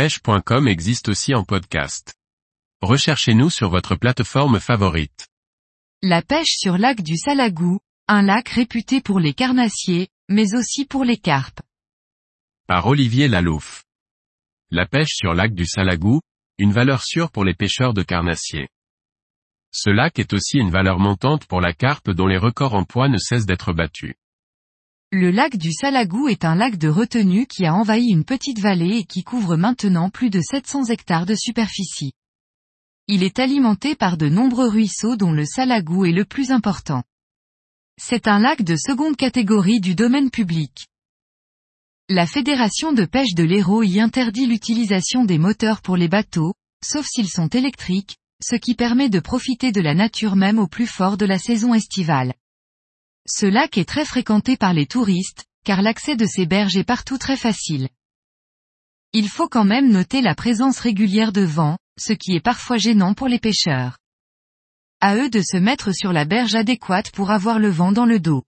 pêche.com existe aussi en podcast. Recherchez-nous sur votre plateforme favorite. La pêche sur lac du Salagou, un lac réputé pour les carnassiers, mais aussi pour les carpes. Par Olivier Lalouf. La pêche sur lac du Salagou, une valeur sûre pour les pêcheurs de carnassiers. Ce lac est aussi une valeur montante pour la carpe dont les records en poids ne cessent d'être battus. Le lac du Salagou est un lac de retenue qui a envahi une petite vallée et qui couvre maintenant plus de 700 hectares de superficie. Il est alimenté par de nombreux ruisseaux dont le Salagou est le plus important. C'est un lac de seconde catégorie du domaine public. La Fédération de pêche de l'Hérault y interdit l'utilisation des moteurs pour les bateaux, sauf s'ils sont électriques, ce qui permet de profiter de la nature même au plus fort de la saison estivale. Ce lac est très fréquenté par les touristes, car l'accès de ces berges est partout très facile. Il faut quand même noter la présence régulière de vent, ce qui est parfois gênant pour les pêcheurs. À eux de se mettre sur la berge adéquate pour avoir le vent dans le dos.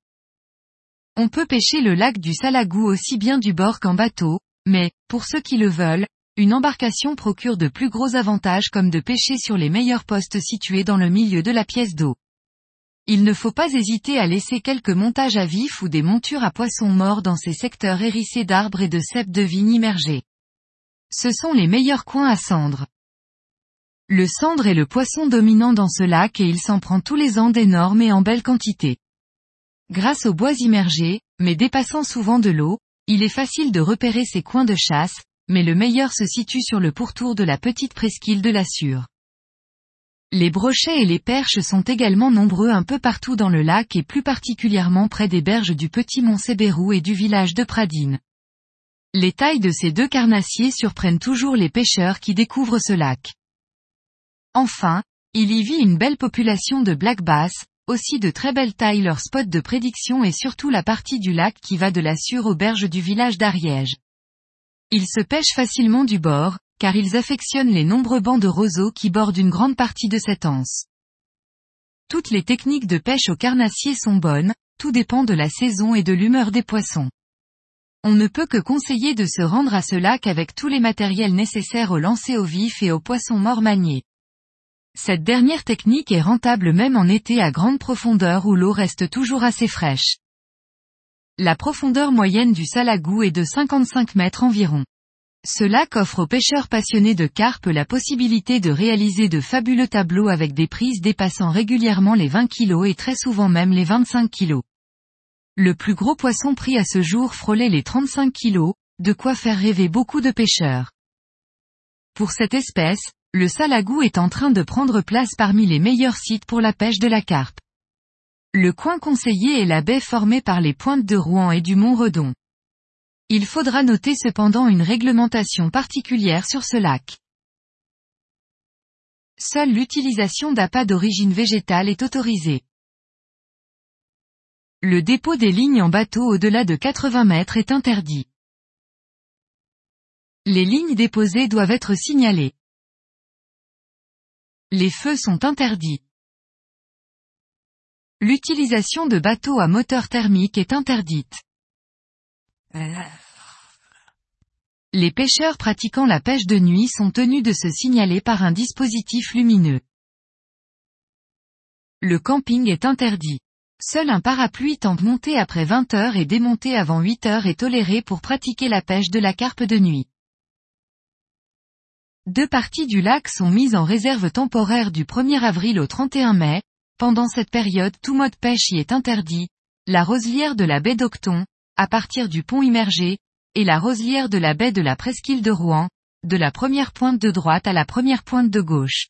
On peut pêcher le lac du Salagou aussi bien du bord qu'en bateau, mais, pour ceux qui le veulent, une embarcation procure de plus gros avantages comme de pêcher sur les meilleurs postes situés dans le milieu de la pièce d'eau. Il ne faut pas hésiter à laisser quelques montages à vif ou des montures à poissons morts dans ces secteurs hérissés d'arbres et de cèpes de vigne immergés. Ce sont les meilleurs coins à cendre. Le cendre est le poisson dominant dans ce lac et il s'en prend tous les ans d'énormes et en belle quantité. Grâce aux bois immergés, mais dépassant souvent de l'eau, il est facile de repérer ces coins de chasse, mais le meilleur se situe sur le pourtour de la petite presqu'île de la Sûre. Les brochets et les perches sont également nombreux un peu partout dans le lac et plus particulièrement près des berges du petit mont Sébérou et du village de Pradine. Les tailles de ces deux carnassiers surprennent toujours les pêcheurs qui découvrent ce lac. Enfin, il y vit une belle population de black bass, aussi de très belles tailles leur spot de prédiction et surtout la partie du lac qui va de la Sûre aux berges du village d'Ariège. Ils se pêchent facilement du bord, car ils affectionnent les nombreux bancs de roseaux qui bordent une grande partie de cette anse. Toutes les techniques de pêche au carnassier sont bonnes, tout dépend de la saison et de l'humeur des poissons. On ne peut que conseiller de se rendre à ce lac avec tous les matériels nécessaires au lancer au vif et aux poissons morts maniés. Cette dernière technique est rentable même en été à grande profondeur où l'eau reste toujours assez fraîche. La profondeur moyenne du Salagou est de 55 mètres environ. Ce lac offre aux pêcheurs passionnés de carpe la possibilité de réaliser de fabuleux tableaux avec des prises dépassant régulièrement les 20 kg et très souvent même les 25 kg. Le plus gros poisson pris à ce jour frôlait les 35 kg, de quoi faire rêver beaucoup de pêcheurs. Pour cette espèce, le Salagou est en train de prendre place parmi les meilleurs sites pour la pêche de la carpe. Le coin conseillé est la baie formée par les pointes de Rouen et du Mont Redon. Il faudra noter cependant une réglementation particulière sur ce lac. Seule l'utilisation d'appâts d'origine végétale est autorisée. Le dépôt des lignes en bateau au-delà de 80 mètres est interdit. Les lignes déposées doivent être signalées. Les feux sont interdits. L'utilisation de bateaux à moteur thermique est interdite. Les pêcheurs pratiquant la pêche de nuit sont tenus de se signaler par un dispositif lumineux. Le camping est interdit. Seul un parapluie tente monté après 20 heures et démonté avant 8 heures est toléré pour pratiquer la pêche de la carpe de nuit. Deux parties du lac sont mises en réserve temporaire du 1er avril au 31 mai, pendant cette période tout mode pêche y est interdit, la roselière de la baie d'Octon, à partir du pont immergé, et la roselière de la baie de la presqu'île de Rouen, de la première pointe de droite à la première pointe de gauche.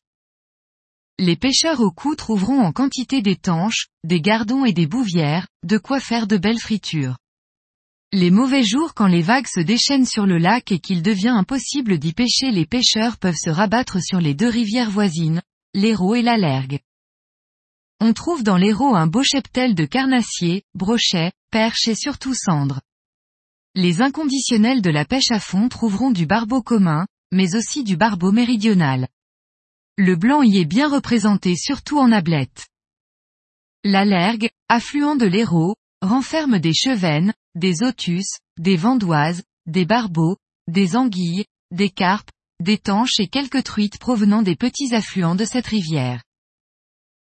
Les pêcheurs au cou trouveront en quantité des tanches, des gardons et des bouvières, de quoi faire de belles fritures. Les mauvais jours quand les vagues se déchaînent sur le lac et qu'il devient impossible d'y pêcher les pêcheurs peuvent se rabattre sur les deux rivières voisines, l'Hérault et la Lergue. On trouve dans l'Hérault un beau cheptel de carnassiers, brochets, perches et surtout cendres. Les inconditionnels de la pêche à fond trouveront du barbeau commun, mais aussi du barbeau méridional. Le blanc y est bien représenté surtout en ablette. La Lergue, affluent de l'Hérault, renferme des chevennes, des otus, des vandoises, des barbeaux, des anguilles, des carpes, des tanches et quelques truites provenant des petits affluents de cette rivière.